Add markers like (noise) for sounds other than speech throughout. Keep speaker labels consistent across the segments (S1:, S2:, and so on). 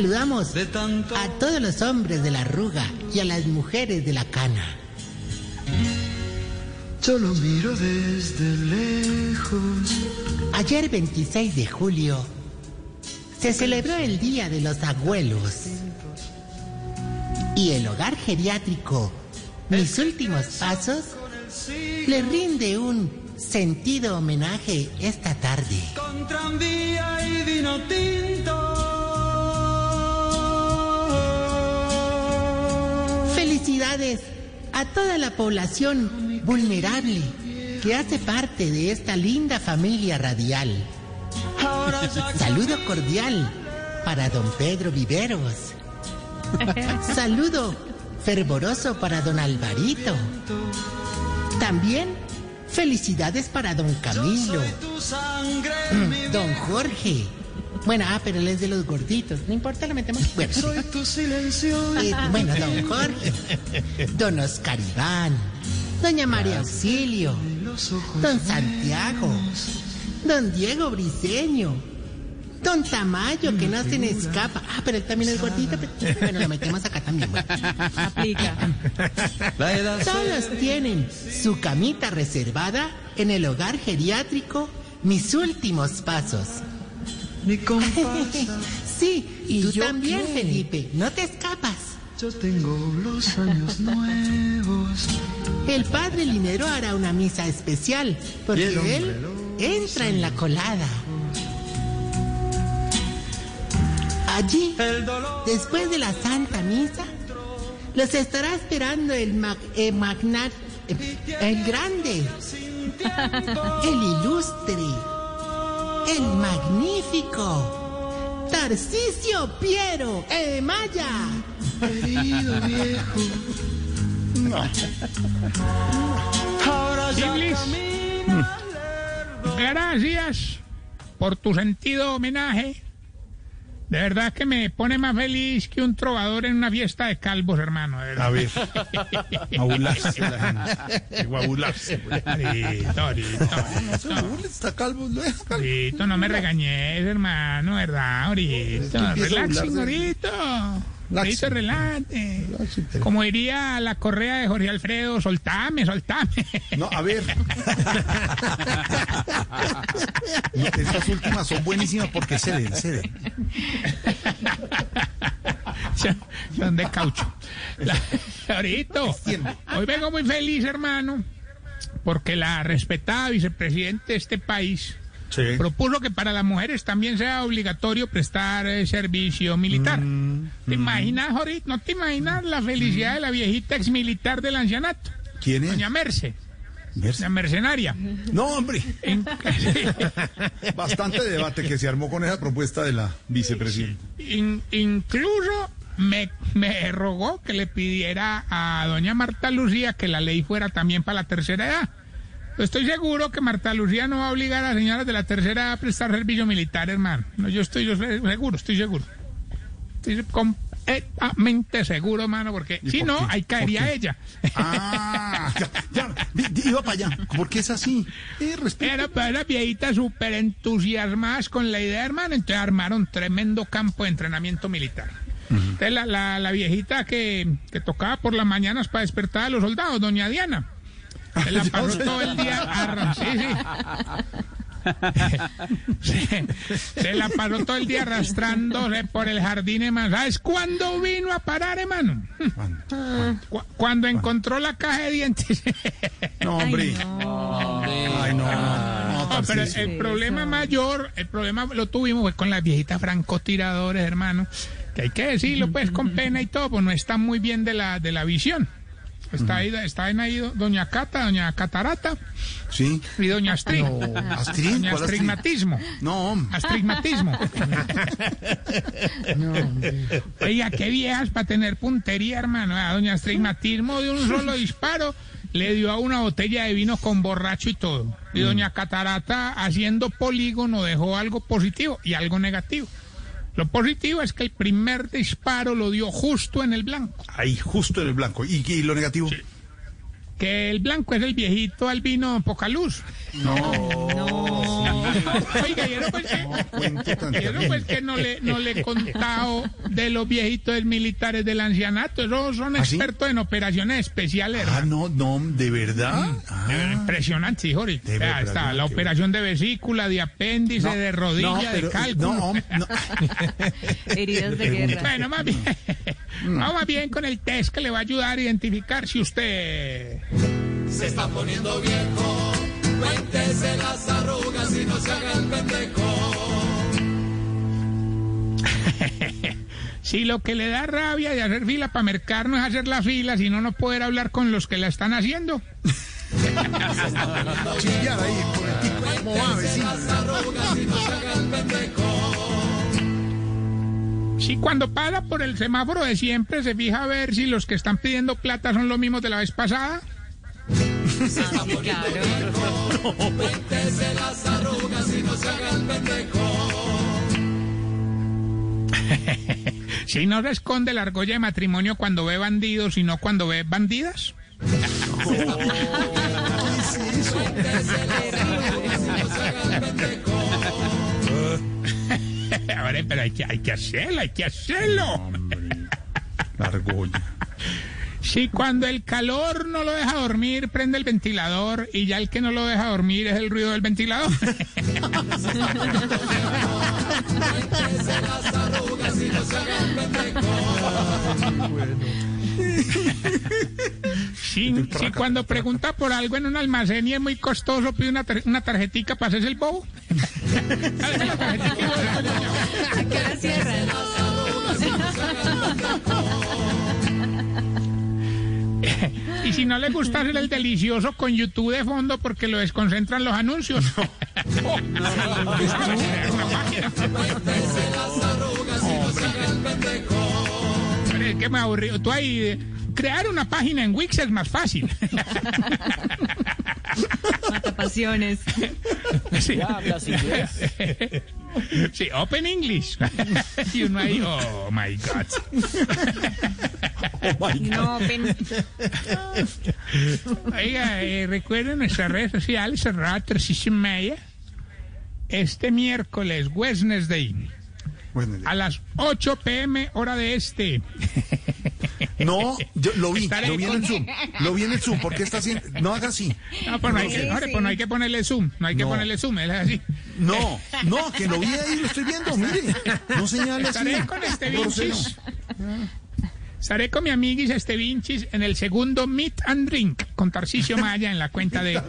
S1: Saludamos a todos los hombres de la arruga y a las mujeres de la cana.
S2: Yo lo miro desde lejos.
S1: Ayer 26 de julio se celebró el Día de los Abuelos. Y el hogar geriátrico, mis últimos pasos, le rinde un sentido homenaje esta tarde.
S2: Con tranvía y
S1: Felicidades a toda la población vulnerable que hace parte de esta linda familia radial. Saludo cordial para don Pedro Viveros. (laughs) Saludo fervoroso para don Alvarito. También felicidades para don Camilo, don Jorge. Bueno, ah, pero él es de los gorditos. No importa, lo metemos. Bueno, sí.
S2: soy tu silencio.
S1: Eh, bueno, don (laughs) Jorge, don Oscar Iván, doña María Auxilio,
S2: Los ojos
S1: don Santiago, don Diego Briseño, don Tamayo, que no se me escapa. Ah, pero él también es gordito. pero- Bueno, lo metemos acá también. bueno.
S3: Aplica. (laughs)
S2: La edad
S1: Todos tienen su camita reservada en el hogar geriátrico Mis Últimos Pasos.
S2: Mi (laughs) compasa.
S1: Sí, y
S2: ¿Tú
S1: yo también,
S2: qué?
S1: Felipe, no te escapas.
S2: Yo tengo los años nuevos.
S1: El padre Linero hará una misa especial porque él entra en la colada. Allí, después de la Santa Misa, los estará esperando el mag- eh, magnat, eh, el grande, (laughs) el ilustre, el magnífico, Tarcisio Piero eh, Maya.
S2: Querido viejo. Ahora
S4: Gracias por tu sentido homenaje. De verdad que me pone más feliz que un trovador en una fiesta de calvos, hermano. de verdad. (laughs)
S5: A ver, abularse la gente. Digo, abularse.
S4: Ahorita, ahorita,
S5: Está calvo, ¿no?
S4: ahorita, no me regañes, hermano, ¿verdad? Ahorita,
S5: empieza a
S4: relaxing,
S5: burlarse.
S4: Relájate.
S5: Relaxing, pero-
S4: Como diría la correa de Jorge Alfredo, soltame, soltame.
S5: No, a ver. (laughs) Estas últimas son buenísimas porque ceden, ceden.
S4: Son de caucho. Ahorita, hoy vengo muy feliz, hermano, porque la respetada vicepresidente de este país
S5: Sí.
S4: propuso que para las mujeres también sea obligatorio prestar eh, servicio militar. ¿Te imaginas, Jorito? ¿No te imaginas la felicidad de la viejita exmilitar del ancianato?
S5: ¿Quién es?
S4: Doña Merce,
S5: Merce.
S4: la mercenaria.
S5: No, hombre. (laughs) Bastante debate que se armó con esa propuesta de la vicepresidenta.
S4: In- incluso me, me rogó que le pidiera a doña Marta Lucía que la ley fuera también para la tercera edad. Estoy seguro que Marta Lucía no va a obligar a señoras de la tercera a prestar servicio militar, hermano. No, yo estoy yo seguro, estoy seguro. Estoy completamente seguro, hermano, porque
S5: ¿Y
S4: si
S5: por
S4: no,
S5: qué?
S4: ahí caería ella.
S5: Ah, ya, ya, iba para allá. ¿Por qué es así? Eh.
S4: Era para las viejitas súper entusiasmadas con la idea, hermano. Entonces armaron tremendo campo de entrenamiento militar. Entonces la, la, la viejita que, que tocaba por las mañanas para despertar a los soldados, doña Diana. Se la (laughs) pasó todo el día arra- sí, sí. (laughs) se, se la pasó todo el día arrastrándose por el jardín, hermano. ¿Sabes cuándo vino a parar, hermano? Cu- Cuando encontró la caja de dientes. (laughs)
S5: No, hombre.
S3: no.
S5: Ay, no. No,
S4: No, pero el problema mayor, el problema lo tuvimos fue con las viejitas francotiradores, hermano. Que hay que decirlo, pues, con pena y todo, pues no están muy bien de la, de la visión. Está ahí, está en ahí do- doña Cata, doña Catarata
S5: Sí.
S4: y doña Astrid.
S5: ¿Astrid?
S4: Doña
S5: ¿Cuál Astrid?
S4: Astigmatismo.
S5: No,
S4: Astigmatismo. (laughs) Oiga, qué viejas para tener puntería, hermano. A doña Astigmatismo de un solo disparo le dio a una botella de vino con borracho y todo. Y doña Catarata, haciendo polígono, dejó algo positivo y algo negativo. Lo positivo es que el primer disparo lo dio justo en el blanco.
S5: ahí, justo en el blanco. ¿Y, y lo negativo?
S4: Que el blanco es el viejito albino poca luz. (laughs) Oiga, y eso pues que,
S5: Cuente tan
S4: y eso pues que no le, no le he contado de los viejitos militares del ancianato. Esos son
S5: ¿Ah, sí?
S4: expertos en operaciones especiales.
S5: Ah, no, no, ¿de verdad? Ah,
S4: Impresionante, hijo.
S5: De
S4: está la operación de vesícula, de apéndice,
S5: no,
S4: de rodilla,
S5: no,
S4: de cálculo.
S5: No, no, (laughs)
S3: Heridas de guerra.
S4: Bueno, más bien, (laughs) vamos más bien con el test que le va a ayudar a identificar si usted... (laughs) Si lo que le da rabia de hacer fila para mercar no es hacer la fila, sino no poder hablar con los que la están haciendo. (laughs)
S5: chillar ahí por el tipo. ¿Cómo va, vecino?
S4: Si cuando pasa por el semáforo de siempre se fija a ver si los que están pidiendo plata son los mismos de la vez pasada. (laughs) (laughs) Si no se esconde la argolla de matrimonio cuando ve bandidos, sino cuando ve bandidas. (laughs) Ahora, pero hay que, hay que hacerlo, hay que hacerlo.
S5: La argolla.
S4: Si cuando el calor no lo deja dormir, prende el ventilador y ya el que no lo deja dormir es el ruido del ventilador. (laughs) Si, si cuando pregunta por algo en un almacén y es muy costoso, pide una, tar- una tarjetica para hacerse el bobo. (laughs) (laughs) si no le gusta hacer el delicioso con YouTube de fondo porque lo desconcentran los anuncios. Hombre, es que me aburrí. Tú ahí, eh, crear una página en Wix es más fácil.
S3: Matapasiones.
S4: Sí. Sí, Open English. Y uno ahí, oh my God.
S3: No, pen-
S4: Oiga, eh, recuerden nuestras redes sociales, cerrada tres y media. Este miércoles, Wednesday, a las 8 pm, hora de este. (laughs)
S5: no, yo lo vi,
S4: Estaré
S5: lo vi en el Zoom. Lo vi en el Zoom. ¿Por qué está haciendo? No haga así.
S4: No, pues no hay que, ahora, pues no hay que ponerle zoom, no hay que
S5: No.
S4: ponerle zoom, es así.
S5: No, no, que lo vi ahí, lo estoy viendo, mire. No señale así.
S4: Estaré con este
S5: Grosero.
S4: Estaré con mi amiguis este Vinchis en el segundo Meet and Drink con Tarcisio (laughs) Maya en la cuenta de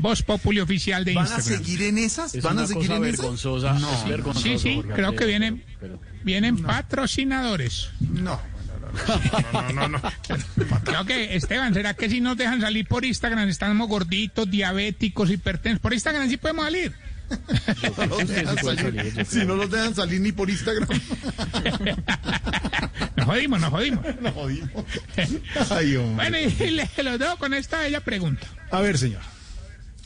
S4: Voz Populi Oficial de
S5: ¿Van a
S4: Instagram.
S5: seguir en esas?
S6: Es
S5: ¿Van
S6: una
S5: a seguir
S6: cosa
S5: en esas?
S6: vergonzosa. es vergonzoso,
S4: Sí, sí, creo que vienen, vienen patrocinadores.
S5: No. No, no, no, no.
S4: Creo que, Esteban, ¿será que si nos dejan salir por Instagram estamos gorditos, diabéticos, hipertensos? Por Instagram sí podemos salir.
S5: Si no los dejan salir ni por Instagram.
S4: Nos jodimos, nos jodimos.
S5: No jodimos.
S4: Bueno, y le los dejo con esta bella pregunta.
S5: A ver, señor.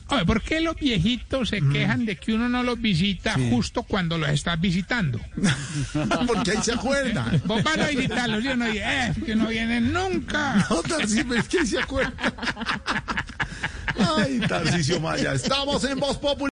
S4: Oye, ¿por qué los viejitos se quejan de que uno no los visita justo cuando los estás visitando?
S5: Porque ahí se acuerdan.
S4: Vos vas a visitarlos y uno dice, eh, que no vienen nunca.
S5: No, Tarcisio, es que ahí se acuerdan. Ay, Maya. Estamos en Voz Popular.